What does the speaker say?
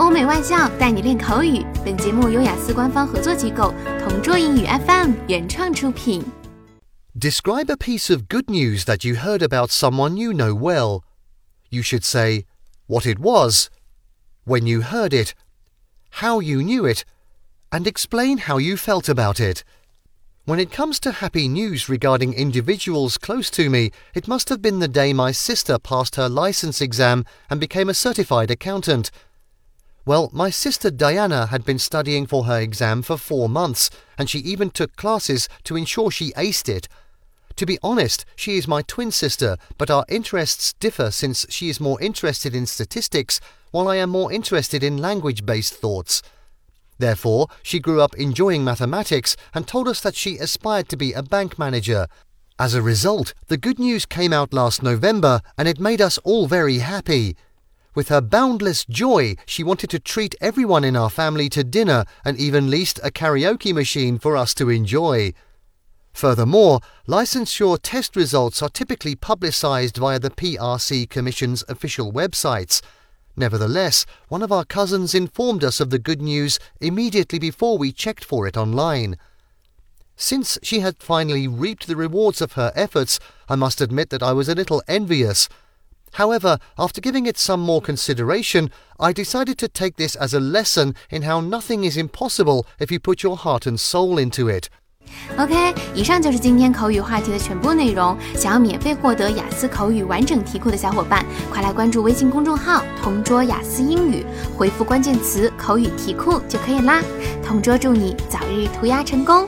欧美外教带你练口语。本节目由雅思官方合作机构同桌英语 FM 原创出品。Describe a piece of good news that you heard about someone you know well. You should say what it was, when you heard it, how you knew it, and explain how you felt about it. When it comes to happy news regarding individuals close to me, it must have been the day my sister passed her license exam and became a certified accountant. Well, my sister Diana had been studying for her exam for four months, and she even took classes to ensure she aced it. To be honest, she is my twin sister, but our interests differ since she is more interested in statistics, while I am more interested in language based thoughts. Therefore, she grew up enjoying mathematics and told us that she aspired to be a bank manager. As a result, the good news came out last November and it made us all very happy. With her boundless joy, she wanted to treat everyone in our family to dinner and even leased a karaoke machine for us to enjoy. Furthermore, licensure test results are typically publicised via the PRC Commission's official websites. Nevertheless, one of our cousins informed us of the good news immediately before we checked for it online. Since she had finally reaped the rewards of her efforts, I must admit that I was a little envious. However, after giving it some more consideration, I decided to take this as a lesson in how nothing is impossible if you put your heart and soul into it. OK，以上就是今天口语话题的全部内容。想要免费获得雅思口语完整题库的小伙伴，快来关注微信公众号“同桌雅思英语”，回复关键词“口语题库”就可以啦。同桌祝你早日屠鸭成功！